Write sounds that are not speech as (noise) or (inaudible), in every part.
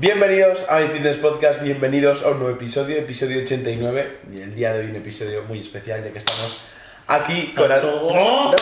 Bienvenidos a mi Fitness Podcast, bienvenidos a un nuevo episodio, episodio 89. Y el día de hoy un episodio muy especial ya que estamos aquí con Alberto.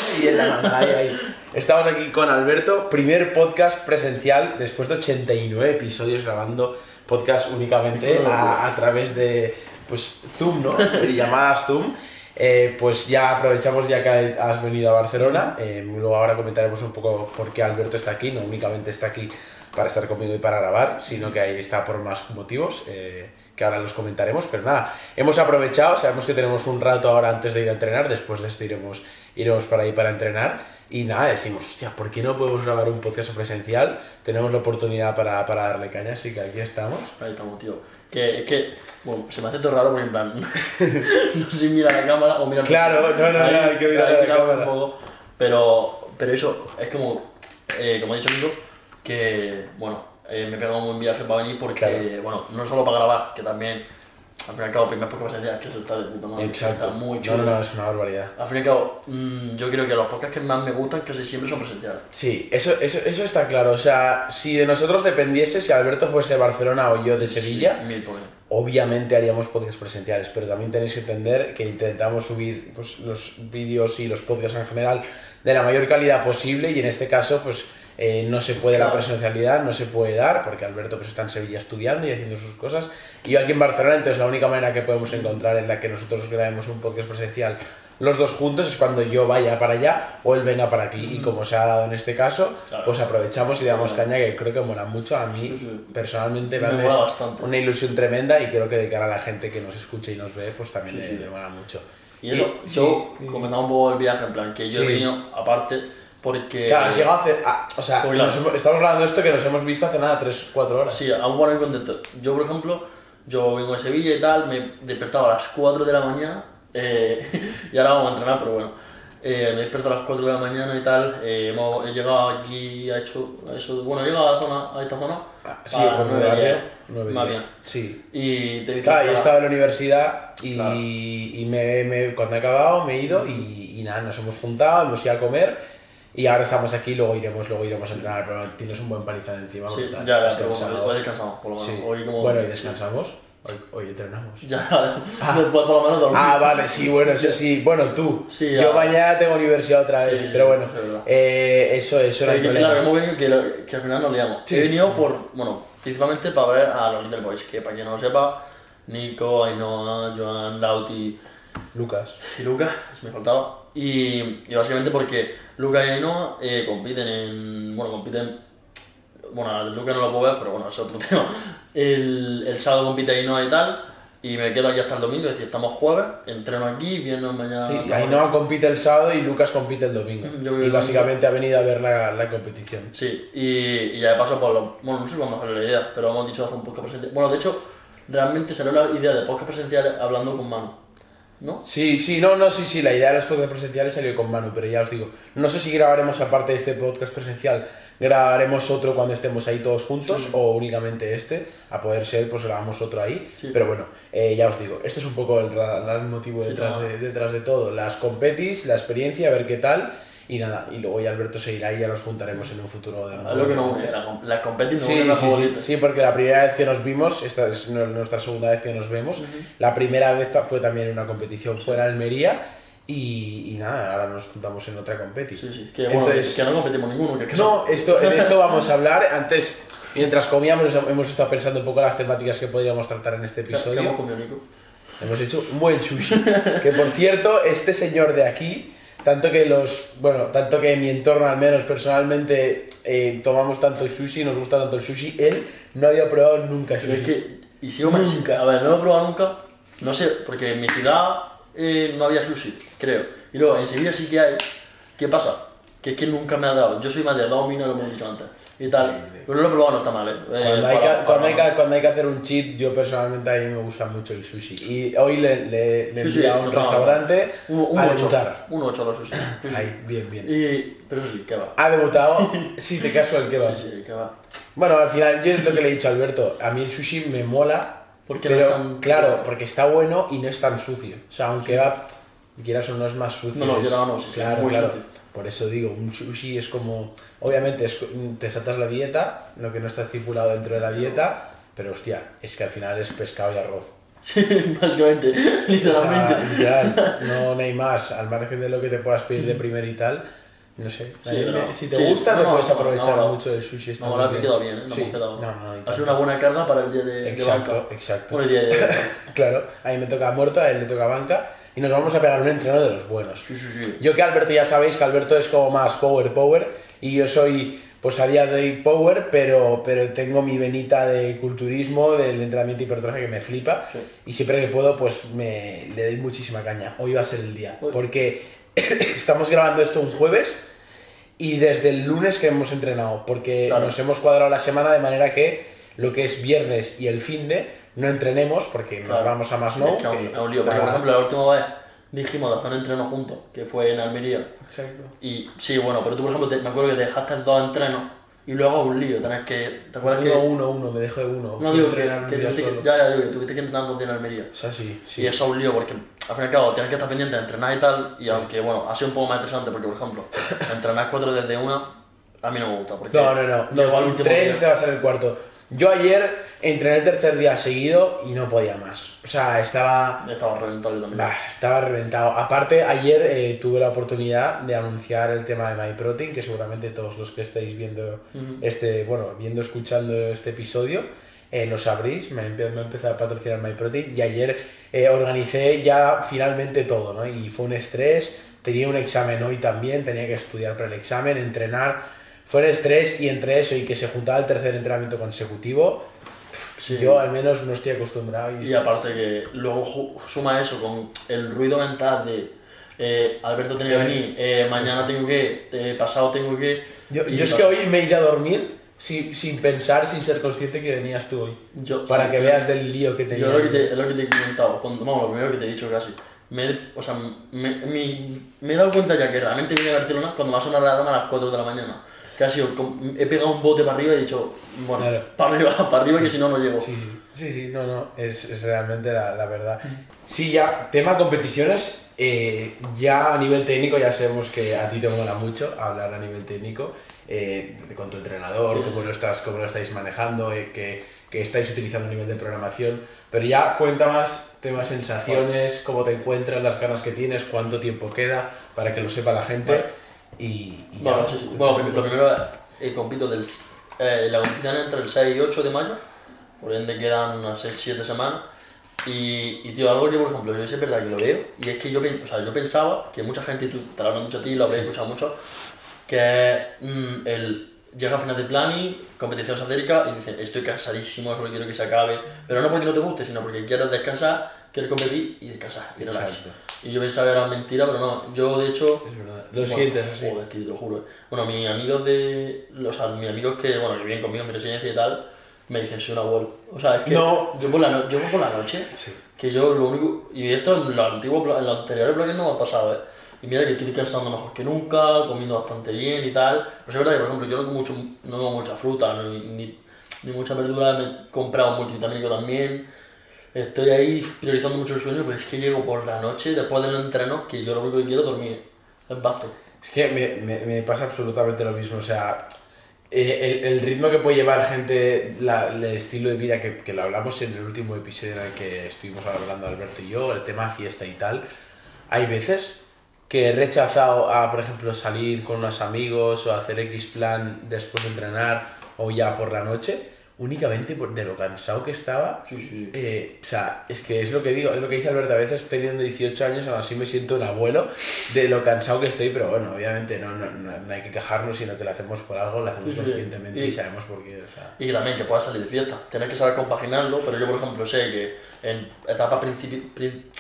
Estamos aquí con Alberto, primer podcast presencial después de 89 episodios grabando podcast únicamente a, a través de pues Zoom, ¿no? De llamadas Zoom. Eh, pues ya aprovechamos ya que has venido a Barcelona. Eh, luego ahora comentaremos un poco por qué Alberto está aquí. No únicamente está aquí para estar conmigo y para grabar, sino que ahí está por más motivos. Eh, que ahora los comentaremos, pero nada, hemos aprovechado, sabemos que tenemos un rato ahora antes de ir a entrenar, después de esto iremos, iremos para ahí para entrenar, y nada, decimos, hostia, ¿por qué no podemos grabar un podcast presencial? Tenemos la oportunidad para, para darle caña, así que aquí estamos. Ahí estamos, tío. Que, que, bueno, se me hace todo raro porque en plan, (laughs) no sé si mira la cámara o mira Claro, no, no, no, hay que mirar la cámara. Un poco, pero, pero eso, es como, eh, como ha dicho Nico, que, bueno, eh, me he pegado un buen viaje para venir porque, bueno, no solo para grabar, que también, al fin y al cabo, primer podcast presencial, que eso está de puta madre. Exacto. Está muy no, chulo. no, no, es una barbaridad. Al fin y al cabo, mm, yo creo que los podcasts que más me gustan casi siempre son presenciales. Sí, eso, eso, eso está claro. O sea, si de nosotros dependiese, si Alberto fuese de Barcelona o yo de Sevilla, Sí, mil. obviamente haríamos podcasts presenciales, pero también tenéis que entender que intentamos subir pues, los vídeos y los podcasts en general de la mayor calidad posible y en este caso pues eh, no se puede la presencialidad, no se puede dar porque Alberto pues está en Sevilla estudiando y haciendo sus cosas y yo aquí en Barcelona, entonces la única manera que podemos encontrar en la que nosotros grabemos un podcast presencial los dos juntos es cuando yo vaya para allá o él venga para aquí y como se ha dado en este caso, Claro. pues aprovechamos y le damos caña que creo que mola mucho a mí Sí, sí. personalmente me Me hace bastante. una ilusión tremenda y creo que de cara a la gente que nos escucha y nos ve, pues también Sí, le, sí. le mola mucho. Y eso, yo comentaba un poco el viaje, en plan, que yo he venido aparte porque... Claro, has llegado hace. ah, o sea, Pues claro. nos hemos- estamos grabando esto que nos hemos visto hace nada, 3-4 horas. Sí, aún poner contento. Yo, por ejemplo, yo vengo de Sevilla y tal, me despertaba a las 4 de la mañana, eh, (laughs) y ahora vamos a entrenar, pero bueno. Eh, me despierto a las 4 de la mañana y tal, eh, hemos, he llegado aquí, ha hecho eso, bueno, he llegado a, la zona, a esta zona, Ah, sí, a mi 9, barrio. 10, 9, más 10. bien. Sí. Y te Claro, yo estaba en la universidad y, Claro. y me, me- cuando he acabado me he ido y, y nada, nos hemos juntado, hemos ido a comer y ahora estamos aquí, luego iremos, luego iremos a entrenar, pero tienes un buen palizado encima. Sí, brutal, ya, ya, pero hoy descansamos, por lo menos. Sí. Hoy como... Bueno, y descansamos, hoy, hoy entrenamos. (laughs) Ya, después por lo menos dormir. Ah, vale, sí, bueno, eso sí. Bueno, tú. Sí, Yo mañana tengo universidad otra vez, Sí, pero bueno, es eh, eso, eso que, problema. claro, hemos venido que, lo- que al final nos liamos. He venido por, bueno, principalmente para ver a los Little Boys, que para quien no lo sepa, Nico, Ainhoa, Joan, Lauti Lucas. y Lucas, me faltaba. Y, y básicamente porque Lucas y Ainhoa eh, compiten en, bueno, compiten, bueno, Lucas no lo puedo ver, pero bueno, es otro (laughs) tema. El, el sábado compite Ainhoa y tal, y me quedo aquí hasta el domingo, es decir, estamos jueves, entreno aquí, viernes, mañana... Sí, Ainhoa compite el sábado y Lucas compite el domingo. Y básicamente ha venido a ver la, la competición. Sí, y, y ya de paso, pues, lo- bueno, no sé cuándo salió la idea, pero hemos dicho de hacer un podcast presencial. Bueno, de hecho, realmente salió la idea de podcast presencial hablando con Manu, ¿no? Sí, sí, no, no, sí, sí, la idea de los podcasts presenciales salió con Manu, pero ya os digo, no sé si grabaremos aparte de este podcast presencial, grabaremos otro cuando estemos ahí todos juntos o únicamente este, a poder ser, pues grabamos otro ahí, Sí. pero bueno, eh, ya os digo, este es un poco el, motivo Sí, detrás, claro. de, detrás de todo, las competis, la experiencia, a ver qué tal, y nada, y luego ya Alberto seguirá y ya nos juntaremos en un futuro de nuevo. lo que une, la, la competi une Sí, sí, sí, sí, porque la primera vez que nos vimos, esta es nu- nuestra segunda vez que nos vemos, la primera vez fue también en una competición fuera de Almería y, y nada, ahora nos juntamos en otra competición. Sí, sí, que, bueno, Entonces, que no competimos ninguno, que, que no, esto, en esto (laughs) vamos a hablar. Antes, mientras comíamos, hemos estado pensando un poco las temáticas que podríamos tratar en este episodio. hemos comido, Nico. Hemos hecho un buen sushi. Que por cierto, este señor de aquí, tanto que los, bueno, tanto que en mi entorno al menos personalmente eh, tomamos tanto sushi, nos gusta tanto el sushi, él no había probado nunca Pero sushi. es que, y sigo más Nunca. A ver, no lo he probado nunca, no sé, porque en mi ciudad eh, no había sushi, creo. Y luego en Sevilla sí que hay. ¿Qué pasa? Que es que nunca me ha dado. Yo soy más de dos minas, lo hemos dicho antes. Y tal. Pero lo he probado, no está mal, ¿eh? Eh, Cuando hay, que, cuando, hay que, cuando hay que hacer un cheat, yo personalmente a mí me gusta mucho el sushi. Y hoy le, le, le Sí, a un no restaurante Un, un a ocho. debutar. Un 8 a los sushi. Ahí, bien, bien. Y, pero sí, que va. Ha debutado, (laughs) sí, te caso el kebab. Sí, sí, que va. Bueno, al final, yo es lo que le he dicho a Alberto, a mí el sushi me mola, Porque pero tan- claro, porque está bueno y no es tan sucio. O sea, un kebab, quieras o no, es más sucio. No, no, yo no, no, sí, claro, muy claro. sucio. Por eso digo, un sushi es como. Obviamente es- te saltas la dieta, lo que no está estipulado dentro de la dieta, pero hostia, es que al final es pescado y arroz. Sí, (laughs) básicamente, O sea, literalmente. literal, (laughs) no, no hay más. Al margen de lo que te puedas pedir de primer y tal, no sé. Sí, pero- me- si te sí, gusta, no, te no, puedes aprovechar mucho del sushi. está No, bien. que quedado bien, ¿eh? No Sí. quedado. No, no, y ha sido una buena carga para el día de, de Exacto, banca. exacto. Bueno, el día de... (laughs) Claro, a mí me toca muerto, a él le toca banca y nos vamos a pegar un entreno de los buenos. Sí, sí, sí. Yo que Alberto ya sabéis que Alberto es como más power power y yo soy pues a día de hoy power, pero, pero tengo mi venita de culturismo, del entrenamiento hipertrofia que me flipa Sí. y siempre que puedo pues me le doy muchísima caña. Hoy va a ser el día, Uy. porque (coughs) estamos grabando esto un jueves y desde el lunes que hemos entrenado, porque Claro. nos hemos cuadrado la semana de manera que lo que es viernes y el fin de no entrenemos porque nos Claro. vamos a más Es no. que aún- aún lío, porque, por ejemplo, la última vez dijimos de hacer un entreno juntos, que fue en Almería. Exacto. Y sí, bueno, pero tú, por ejemplo, te- me acuerdo que te dejaste dos entrenos y luego un lío. Tenés que. ¿Te acuerdas que.? Uno, uno, uno, me dejo de uno. No digo que, que tuviste que, ya, ya digo que tuviste que entrenar dos días en Almería. O sea, sí, sí. Y eso es un lío porque al fin y al cabo tienes que estar pendiente de entrenar y tal. Y aunque, bueno, ha sido un poco más interesante porque, por ejemplo, (laughs) entrenar cuatro desde una, a mí no me gusta. Porque No, no, no. no último tres día. este va a ser el cuarto. Yo ayer entrené el tercer día seguido y no podía más. O sea, estaba. Estaba reventado yo también. bah, estaba reventado. Aparte, ayer eh, tuve la oportunidad de anunciar el tema de MyProtein, que seguramente todos los que estáis viendo este, bueno, viendo, escuchando este episodio, eh, lo sabréis. Me, empe- me ha empezado a patrocinar MyProtein y ayer eh, organicé ya finalmente todo, ¿no? Y fue un estrés. Tenía un examen hoy también, tenía que estudiar para el examen, entrenar. Fue el estrés y entre eso y que se juntaba el tercer entrenamiento consecutivo, Sí. yo al menos no estoy acostumbrado. Y, Y aparte que luego suma eso con el ruido mental de eh, Alberto tenía que venir, eh, mañana tengo que, eh, pasado tengo que... Yo, yo es que hoy me he ido a dormir sin, sin pensar, sin ser consciente que venías tú hoy. yo- Para sí, que veas del lío que tenía. Yo lo que te, es lo que te he comentado, cuando, vamos, lo primero que te he dicho casi. Me, o sea, me, me- me he dado cuenta ya que realmente vine a Barcelona cuando me ha sonado la alarma a las 4 de la mañana. Que ha sido, he pegado un bote para arriba y he dicho, bueno, Claro. para arriba, para arriba que si no, no llego. Sí, sí, sí, sí, no, no, es, es realmente la, la verdad. Sí, ya, tema competiciones, eh, ya a nivel técnico ya sabemos que a ti te mola mucho hablar a nivel técnico, eh, con tu entrenador, Sí. cómo lo, estás, cómo lo estáis manejando, eh, que, que estáis utilizando a nivel de programación, pero ya cuenta más temas sensaciones, cómo te encuentras, las ganas que tienes, cuánto tiempo queda, para que lo sepa la gente. Vale. Y, y ya, Bueno, sí, sí. Bueno, lo primero eh, compito del, eh, la competición entre el 6 y 8 de mayo, por ende quedan unas 6-7 semanas. Y, y, tío, algo que, por ejemplo, yo es verdad que lo veo, y es que yo, o sea, yo pensaba que mucha gente, tú te lo dicho a ti, lo habréis escuchado mucho, que mm, el, llega a final de planning, competición se acerca y dice, estoy cansadísimo, solo quiero que se acabe, pero no porque no te guste, sino porque quieres descansar, quieres competir y descansar, y relax. Y yo pensaba que era mentira, pero no, yo de hecho... Es verdad. Lo Bueno, sientes así. Joder, tío, te lo juro. Bueno, mis amigos de. O sea, mis amigos que, bueno, que viven conmigo en mi residencia y tal, me dicen soy un abuelo. O sea, es que. No. Yo por la, no- yo por la noche, Sí. que yo lo único. Y esto en los, antiguos, en los anteriores bloques no me ha pasado, ¿eh? Y mira que estoy descansando mejor que nunca, comiendo bastante bien y tal. Pues es verdad que, por ejemplo, yo no como, mucho, no como mucha fruta ni, ni, ni mucha verdura. Me he comprado un multivitamínico también. Estoy ahí priorizando mucho el sueño, pero es que llego por la noche, después del entreno, que yo lo único que quiero es dormir. Es basto. Es que me, me, me pasa absolutamente lo mismo, o sea, eh, el, el ritmo que puede llevar gente, la- el estilo de vida que, que lo hablamos en el último episodio en el que estuvimos hablando Alberto y yo, el tema fiesta y tal, hay veces que he rechazado a, por ejemplo, salir con unos amigos o hacer X plan después de entrenar o ya por la noche, únicamente por, de lo cansado que estaba. Sí, sí. Eh, o sea, es que es lo que digo, es lo que dice Alberto, a veces teniendo 18 años aún así me siento un abuelo de lo cansado que estoy, pero bueno, obviamente no, no, no- hay que quejarnos, sino que lo hacemos por algo, lo hacemos Sí, conscientemente y, Y- sabemos por qué, o sea... Y que también que puedas salir de fiesta. Tienes que saber compaginarlo, pero yo, por ejemplo, sé que en etapa principi- prin-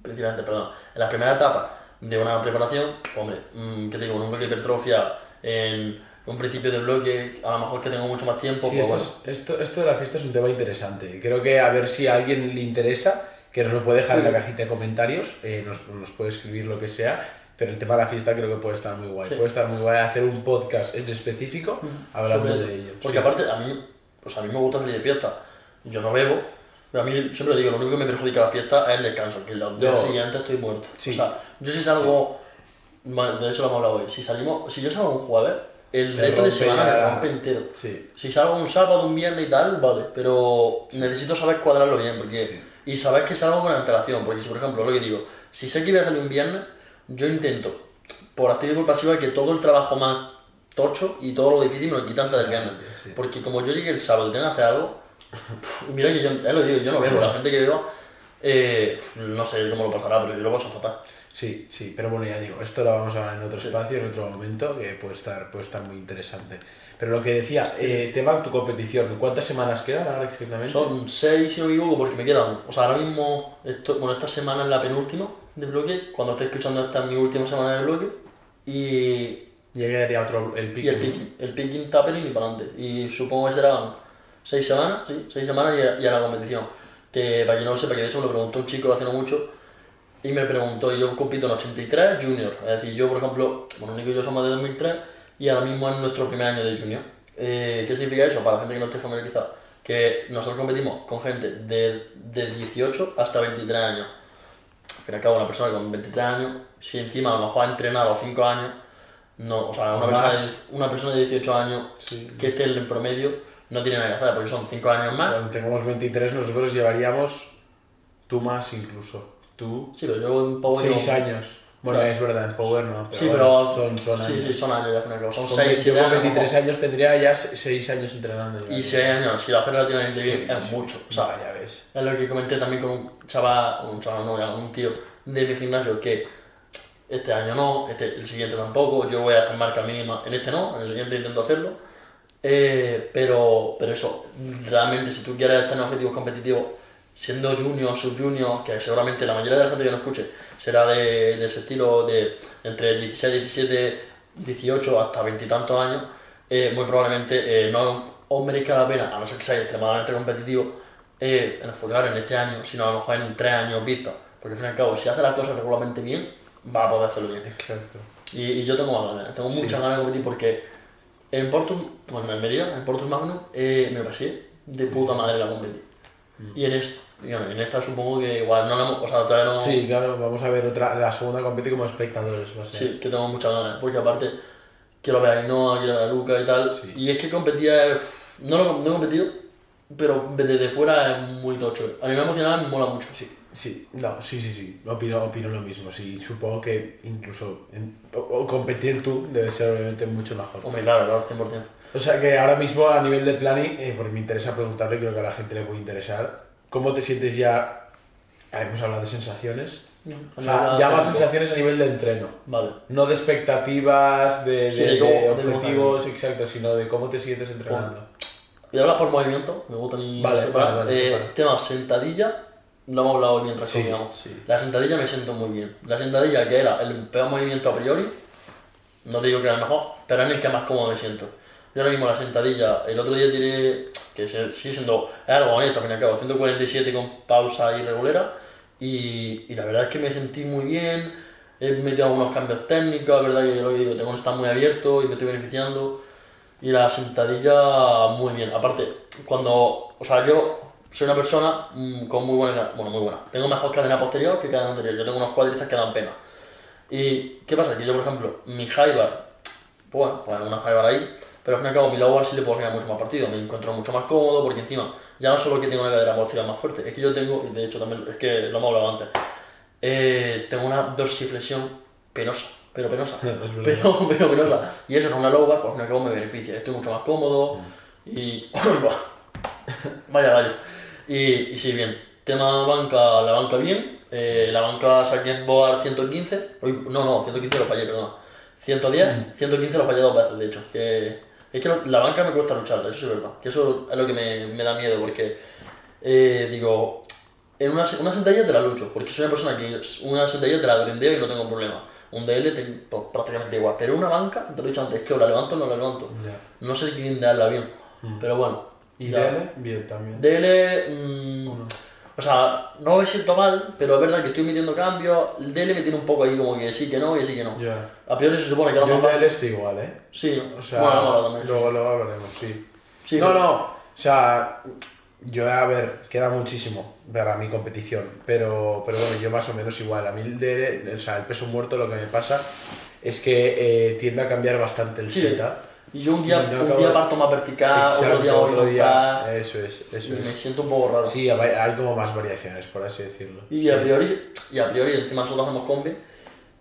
principalmente, perdón, en la primera etapa de una preparación, hombre, mm, ¿qué te digo? En un bloque de hipertrofia, en un principio de bloque, a lo mejor que tengo mucho más tiempo, Sí, pues esto, bueno. esto, esto de la fiesta es un tema interesante. Creo que a ver si a alguien le interesa, que nos lo puede dejar en la cajita de comentarios, eh, nos, nos puede escribir lo que sea, pero el tema de la fiesta creo que puede estar muy guay. Sí. Puede estar muy guay hacer un podcast en específico hablando Sobre- de ello. Porque sí. aparte, a mí, pues a mí me gusta salir de fiesta. Yo no bebo, pero a mí siempre digo, lo único que me perjudica la fiesta es el descanso, que los días siguientes estoy muerto. Sí. O sea, yo si salgo de eso lo hemos hablado hoy. Si salimos, si yo salgo un jueves, el Te resto de rompe semana ya- me rompe entero. Sí. Si salgo un sábado, un viernes y tal, vale, pero necesito saber cuadrarlo bien, porque y saber que salgo con antelación, porque si por ejemplo, lo que digo, si sé que voy a salir un viernes, yo intento, por activa y por pasiva, que todo el trabajo más tocho y todo lo difícil me lo quitan antes del viernes. sí. Porque como yo llegue el sábado y tenga que hacer algo, mira que yo, es lo que digo, yo no veo, la gente que veo, eh, no sé cómo lo pasará, pero yo lo paso fatal. Sí, sí, pero bueno, ya digo, esto lo vamos a hablar en otro espacio, en otro momento, que puede estar, puede estar muy interesante. Pero lo que decía, eh, tema de tu competición, ¿cuántas semanas quedan ahora exactamente? Son seis, si no me equivoco, porque me quedan. O sea, ahora mismo, esto, bueno, esta semana es la penúltima de bloque. Cuando esté escuchando, esta es mi última semana de bloque. Y, Ya quedaría otro, el pico. y el picking. El picking tapering y para adelante. Y supongo que serán seis semanas, sí, seis semanas y a, y a la competición. Que para quien no lo sepa, que de hecho me lo preguntó un chico hace no mucho. Y me preguntó, yo compito en 83 junior. Es decir, yo, por ejemplo, bueno, Nico y yo somos de 2003 y ahora mismo es nuestro primer año de junior. Eh, ¿Qué significa eso? Para la gente que no esté familiarizada. Que nosotros competimos con gente de, de 18 hasta 23 años. Al fin y al cabo, una persona con 23 años, si encima a lo mejor ha entrenado a los 5 años, no, o sea, una persona, de, una persona de 18 años Sí. que esté en promedio no tiene nada que hacer, porque son 5 años más. Cuando tengamos 23, nosotros llevaríamos tú más incluso. Tú, Sí, pero yo en Power 6 no- años. Bueno, Claro. es verdad, en Power no. Pero Sí, bueno, pero son, son sí, años. sí, son años cabo. Son Con 6, 20 7 yo con 23 a lo años tendría ya 6 años entrenando. Y 6 años, si lo haces relativamente bien, es Sí, mucho. O sea, ya ves. es lo que comenté también con un chaval, un chaval no, un tío de mi gimnasio que este año no, este, el siguiente tampoco, yo voy a hacer marca mínima, en este no, en el siguiente intento hacerlo. Eh, pero, pero eso, realmente si tú quieres tener objetivos competitivos, siendo junior, sub-junior, que seguramente la mayoría de la gente que nos escuche será de, de ese estilo de entre 16, 17, 18 hasta 20 y tantos años, eh, muy probablemente eh, no os merezca la pena, a no ser que seáis extremadamente competitivo, eh, en enfocar en este año, sino a lo mejor en tres años vista. Porque al fin y al cabo, si hace las cosas regularmente bien, va a poder hacerlo bien. Exacto. Y, y yo tengo ganas, tengo Sí. muchas ganas de competir porque en Portus, bueno, en Almería, en Portus Magnum, eh, me pasé de puta madre la competí. Y en esta, en esta supongo que igual no la hemos, o sea, todavía no... Sí, claro, vamos a ver otra, la segunda competición como espectadores. Va a ser. Sí, que tengo muchas ganas, porque aparte quiero ver a Ainhoa, quiero ver a Luca y tal. Sí. Y es que competía, eh, no lo no he competido, pero desde fuera es muy tocho. A mí me emocionaba, me mola mucho. Sí, sí, no, sí, sí, sí, opino, opino lo mismo. Sí, supongo que incluso en- o, o competir tú debe ser obviamente mucho mejor. Hombre, claro, claro, 100%. O sea que ahora mismo a nivel de planning, eh, porque me interesa preguntarle, creo que a la gente le puede interesar, ¿cómo te sientes ya? Hemos hablado de sensaciones. O sea, ya más sensaciones a nivel de entreno. Vale. No de expectativas, de, Sí, de- de de objetivos, exacto, sino de cómo te sientes entrenando. Y hablas por movimiento, me gusta ni Vale, separar. vale, vale, Eh, separa. tema sentadilla, lo hemos hablado mientras Sí, comíamos. sí. La sentadilla me siento muy bien. La sentadilla, que era el peor movimiento a priori, no te digo que era el mejor, pero es el que más cómodo me siento. Yo ahora mismo la sentadilla, el otro día tiré, que sigue siendo, es algo bonito, al fin y al cabo, 147 con pausa irregulera, y, y la verdad es que me sentí muy bien, he metido algunos cambios técnicos, es verdad que lo digo, tengo que estar muy abierto y me estoy beneficiando, y la sentadilla muy bien. Aparte, cuando, o sea, yo soy una persona mm, con muy buena, bueno, muy buena, tengo mejor cadena posterior que cadena anterior, yo tengo unos cuádriceps que dan pena. ¿Y qué pasa? Que yo, por ejemplo, mi high bar, pues bueno, pues una high bar ahí, pero al fin y al cabo mi low bar sí le puedo sacar mucho más partido, me encuentro mucho más cómodo porque encima, ya no solo que tengo una cadera posterior más fuerte, es que yo tengo, y de hecho también, es que lo hemos hablado antes, eh, tengo una dorsiflexión penosa, pero penosa, (laughs) pero, pero penosa. Y eso en una low bar, pues al fin y al cabo me beneficia, estoy mucho más cómodo y... (laughs) vaya, vaya. Y, y sí, bien. Tema banca, la banca bien. Eh, la banca saqué en board 115. Uy, no, no, 115 lo fallé, perdón. 110, 115 lo fallé dos veces, de hecho. Que, es que lo- la banca me cuesta luchar, eso es verdad. Que eso es lo que me, me da miedo, porque eh, digo, en una, una sentadilla te la lucho, porque soy una persona que una sentadilla te la grindeo y no tengo problema. Un DL te, pues, prácticamente igual. Pero una banca, te lo he dicho antes, es que o la levanto o no la levanto. Ya. No sé grindearla bien. Pero bueno. ¿Y ya. DL? Bien, también. DL, mm, o sea, no me siento mal, pero es verdad que estoy metiendo cambios. El DL me tiene un poco ahí como que sí, que no y sí que no. Ya. A priori se supone que Yo mejor. DL estoy igual, ¿eh? Sí, O sea, bueno, no, también, sí, luego, luego hablaremos, sí. Sí, no, pero- no, o sea, yo, a ver, queda muchísimo para mi competición, pero, pero bueno, yo más o menos igual. A mí el, DL, o sea, el peso muerto lo que me pasa es que eh, tiende a cambiar bastante el Sí. setup. Y yo un día, no un día parto más vertical, otro Exacto, día voy otro día. horizontal, Eso es, eso y me es. siento un poco raro. Sí, hay como más variaciones, por así decirlo. Y Sí. a priori, y a priori encima nosotros hacemos combi,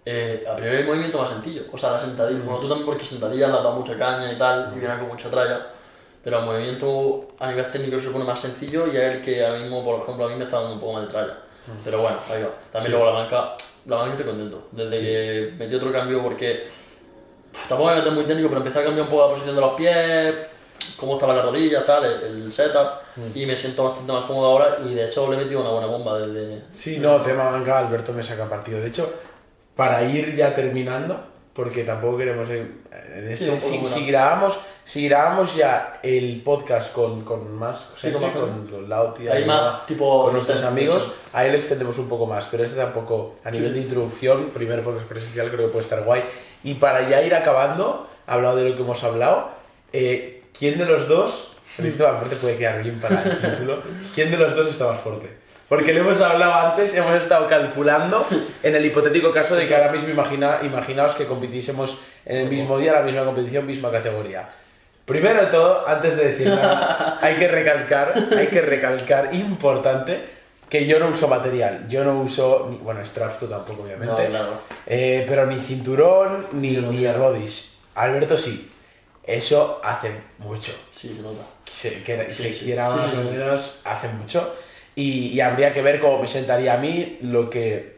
eh, a priori el movimiento más sencillo. O sea, la sentadilla. Bueno, tú también porque sentadilla la da mucha caña y tal, y viene con mucha tralla. Pero el movimiento a nivel técnico se supone más sencillo y es el que ahora mismo, por ejemplo, a mí me está dando un poco más de tralla. Pero bueno, ahí va. También Sí. luego la banca, la banca estoy contento. Desde Sí. que metí otro cambio porque tampoco me meto muy técnico, pero empecé a cambiar un poco la posición de los pies, cómo estaba la rodilla, tal, el, el setup, y me siento bastante más cómodo ahora y de hecho le he metido una buena bomba desde... Sí, no, tema banca, Alberto me saca partido. De hecho, para ir ya terminando, porque tampoco queremos ir en este, poco si, si grabamos, si grabamos ya el podcast con, con más Sí, gente, con más con, con más, tipo, con nuestros amigos, ahí le extendemos un poco más, pero este tampoco, a nivel de introducción, primer podcast presencial creo que puede estar guay. Y para ya ir acabando, hablado de lo que hemos hablado, eh, ¿quién de los dos, esto aparte puede quedar bien para el título, (laughs) ¿quién de los dos está más fuerte? Porque lo hemos hablado antes, hemos estado calculando en el hipotético caso de que ahora mismo imagina, imaginaos que compitiésemos en el mismo día, la misma competición, misma categoría. Primero de todo, antes de decir nada, hay que recalcar, hay que recalcar, importante, que yo no uso material. Yo no uso, ni- bueno, straps tú tampoco, obviamente. No, claro. Eh, pero ni cinturón, ni, Ni ni rodis. Alberto sí. Eso hace mucho. Sí, se nota. Se, que, Sí, se sí. quiera Sí, más o menos, hace mucho. Y, y habría que ver cómo me sentaría a mí, lo que,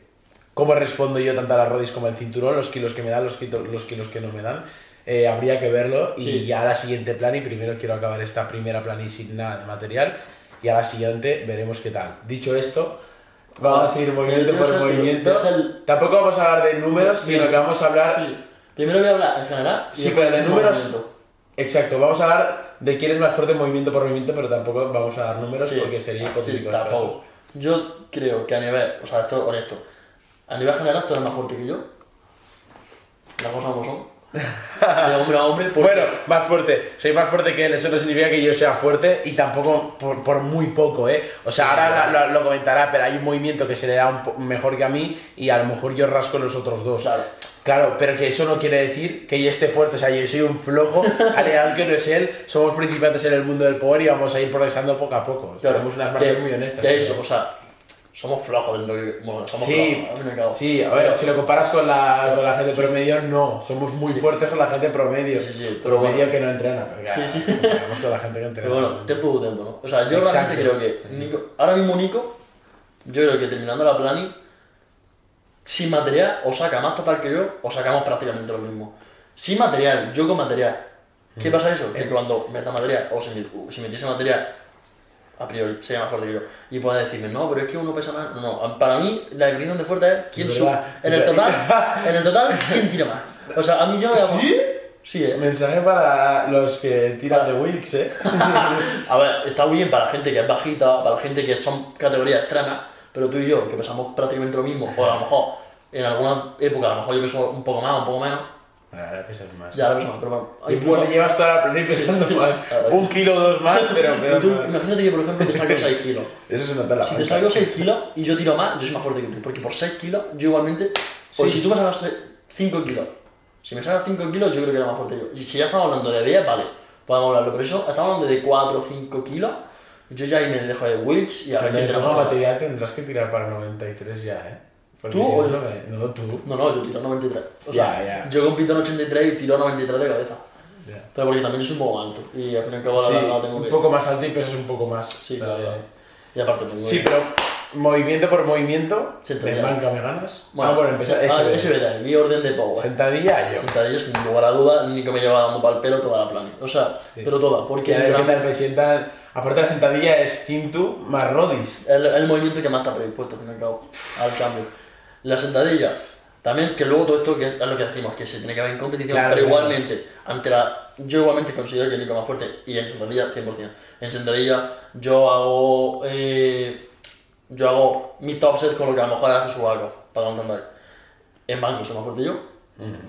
cómo respondo yo tanto a las rodis como al cinturón, los kilos que me dan, los, quito- los kilos que no me dan. Eh, habría que verlo y ya la siguiente plan y primero quiero acabar esta primera plan y sin nada de material y a la siguiente veremos qué tal. Dicho esto, vamos a seguir movimiento por movimiento. el- Tampoco vamos a hablar de números, Sí. sino que vamos a hablar Sí. Primero voy a hablar en general. y Sí, pero de números- movimiento. Exacto, vamos a hablar de quién es más fuerte movimiento por movimiento, pero tampoco vamos a dar números Sí. porque sería tampoco. Yo creo que a nivel, o sea, esto honesto, a nivel general tú eres más fuerte que yo. Las cosas como son. De hombre a hombre, porque- Bueno, más fuerte. Soy más fuerte que él, eso no significa que yo sea fuerte y tampoco por, por muy poco, ¿eh? O sea, ahora lo, lo- lo comentará, pero hay un movimiento que se le da un mejor que a mí y a lo mejor yo rasco los otros dos. Claro. Claro, pero que eso no quiere decir que yo esté fuerte, o sea, yo soy un flojo, (laughs) al igual que no es él, somos principiantes en el mundo del power y vamos a ir progresando poco a poco. Claro, Tenemos unas marcas muy honestas. eso, o sea, somos flojos dentro de Bueno, somos Sí, flojos, a sí, a ver, Pero- si lo comparas con la, con la gente promedio, no, somos muy fuertes con la gente promedio. Sí, sí, promedio bueno. que no entrena, pero ya, Sí, sí. con la gente que entrena. Pero bueno, tiempo y tiempo, ¿no? O sea, yo Exacto. realmente creo que Nico, ahora mismo Nico, yo creo que terminando la planning, sin material, o saca más total que yo, o sacamos prácticamente lo mismo. Sin material, yo con material. ¿Qué Mm. pasa eso? Que cuando meta material, o si metiese material, a priori sería más fuerte que yo. Y puede decirme, no, pero es que uno pesa más. No, no, para mí la definición de fuerte es quién sube. En el total, (laughs) en el total, quién tira más. O sea, a mí yo. ¿Sí? Sí, eh. Mensaje para los que tiran de Wilks, ¿eh? (laughs) A ver, está muy bien para la gente que es bajita, para la gente que son categorías extremas, pero tú y yo, que pesamos prácticamente lo mismo, o a lo mejor en alguna época, a lo mejor yo peso un poco más, un poco menos, Ahora pesas más. ya ahora peso más, pero bueno. Y hay bueno, incluso- llevas toda la planilla pesando (laughs) Sí, sí, más. Un kilo o dos más, pero, pero tú, no. imagínate que, por ejemplo, te saco 6 kilos. Eso es una tela. Si te salgo 6 kilos y yo tiro más, yo soy más fuerte que tú, porque por 6 kilos, yo igualmente, o Sí. si tú me sacas 5 kilos, si me sacas 5 kilos, yo creo que era más fuerte que yo. Y si ya estamos hablando de 10, vale, podemos hablarlo, pero eso, estamos hablando de 4 o 5 kilos, yo ya ahí me dejo de Wilks y a ver quién te más. material tendrás que tirar para 93 ya, ¿eh? ¿Tú o no, yo? no me- tú. No, no, yo tiro 93. O sea, ya. Yo compito en 83 y tiro 93 de cabeza. Ya. Pero porque también soy un poco alto. Y al fin y al cabo Sí, la, la tengo un que. poco más alto y pesas un poco más. Sí, O sea, claro. Y aparte tengo Sí, que- pero movimiento por movimiento, Sentadilla. en banca me ganas. Bueno, ah, bueno, empezar ah, ese. ese verá, mi orden de power. Sentadilla yo. Sentadilla, sin lugar a duda, Nico me lleva dando para el pelo toda la planning. O sea, Sí. pero toda, Que porque a ver qué literalmente tal me sientan. Aparte la sentadilla es cintu más rodis. el, el movimiento que más está predispuesto, al fin y al cabo, al cambio. La sentadilla, también que luego todo esto que es lo que decimos, que se tiene que ver en competición, Claro, pero claro. igualmente, ante la, yo igualmente considero que Nico más fuerte y en sentadilla 100%. En sentadilla yo hago, eh, yo hago mi top set con lo que a lo mejor hace su backoff, para lo entendáis. En banco soy más fuerte yo,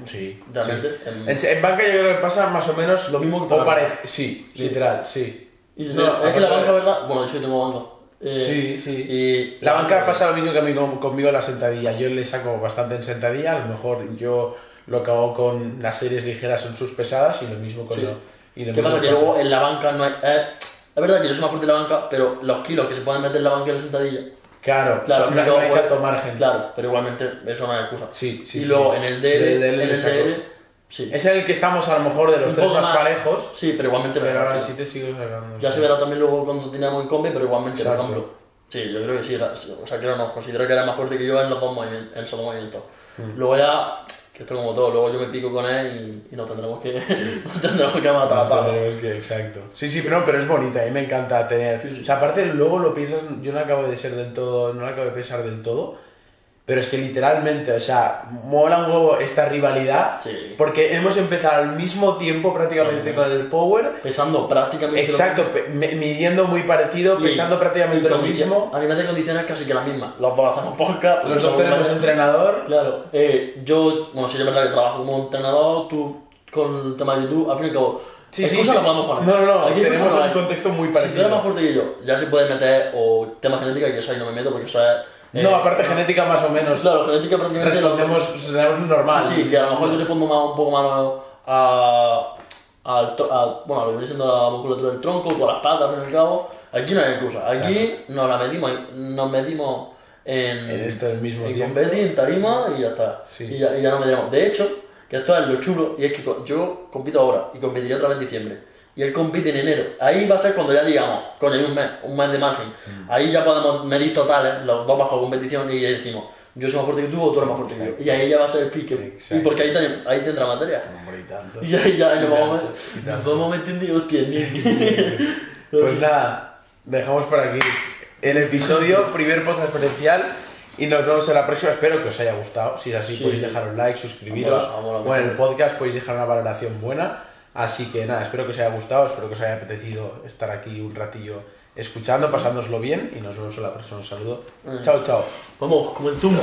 Sí. realmente. sí. En, En, en banca yo creo que pasa más o menos Lo mismo que o para- parece. Sí, Sí. literal, sí. y No, es que la banca, ¿verdad? Bueno, de hecho yo tengo banca. Eh, Sí, sí. Y La banca pasa lo mismo que a mí con- conmigo en la sentadilla. Yo le saco bastante en sentadilla, a lo mejor yo lo que hago con las series ligeras en sus pesadas y lo mismo con Sí. lo... Y lo ¿Qué pasa? Que pasa- luego en la banca no hay. eh, es verdad que yo soy más fuerte en la banca, pero los kilos que se pueden meter en la banca y la sentadilla. Claro, Claro, son- no, hay tanto margen. Claro, pero igualmente eso no es excusa. Sí, sí, y sí. luego en el en. DL, sí. Es el que estamos a lo mejor de los Un tres poco más, parejos, Sí, pero igualmente pero ahora sí te sigo sacando. Ya sí. se verá también luego cuando teníamos en combi, pero igualmente, por ejemplo. Sí, yo creo que sí. era- o sea, creo no. Considero que era más fuerte que yo en los dos movimientos. En esos dos movimientos. Mm. Luego ya, que esto como todo, luego yo me pico con él y, y nos tendremos que, (laughs) nos tendremos que matar a Nos tendremos que- exacto. Sí, sí, pero, pero es bonita, a mí me encanta tener. Sí, sí. O sea, aparte luego lo piensas, yo no acabo de ser del todo, no lo acabo de pensar del todo, pero es que literalmente, o sea, mola un huevo esta rivalidad, Sí. porque hemos empezado al mismo tiempo prácticamente con el Power. Pesando prácticamente lo Exacto, pe- me- midiendo muy parecido, Y- pesando prácticamente lo mismo. A nivel de condiciones casi que la misma. Los dos hacemos podcast. Los dos tenemos entrenador. Claro. Eh, yo, bueno, sí, es verdad que trabajo como entrenador, tú con el tema de YouTube, al fin y al cabo. Sí, sí. No, no, no, Aquí tenemos un contexto muy Si tú eres más parecido. fuerte que yo, ya se puede meter o tema genética, que eso ahí no me meto porque eso es. Eh, No, aparte genética más o menos. Claro, genética prácticamente. lo- Respondemos, respondemos normal. Sí, sí, que a lo mejor yo le pongo más, un poco más a, bueno, a lo que viene siendo la musculatura del tronco, con las patas, y al cabo. Aquí no hay excusa. Aquí nos la medimos, nos medimos en, En esto al mismo en tiempo. competi, en tarima y ya está. Sí. Y, ya, y ya no mediremos. De hecho, que esto es lo chulo, y es que yo compito ahora y competiría otra vez en diciembre. Y él compite en enero. Ahí va a ser cuando ya digamos, coño, hay un mes, un mes de margen. Mm. Ahí ya podemos medir totales, los dos bajo competición y decimos, yo soy más fuerte que tú o tú eres más fuerte que yo. Y ahí ya va a ser el pique. Exacto. Y porque ahí, ahí tendrá materia. Hombre, y tanto. Y ahí ya nos vamos, nos vamos metiendo y hostia. (laughs) Pues nada, dejamos por aquí el episodio, (laughs) primer podcast presencial. Y nos vemos en la próxima. Espero que os haya gustado. Si es así, Sí, podéis sí. dejar un like, suscribiros. Vamos a- vamos a o en el podcast podéis dejar una valoración buena. Así que nada, espero que os haya gustado. Espero que os haya apetecido estar aquí un ratillo escuchando, pasándoslo bien. Y nos vemos en la próxima. Un saludo. Chao, chao. Vamos, como en Zoom.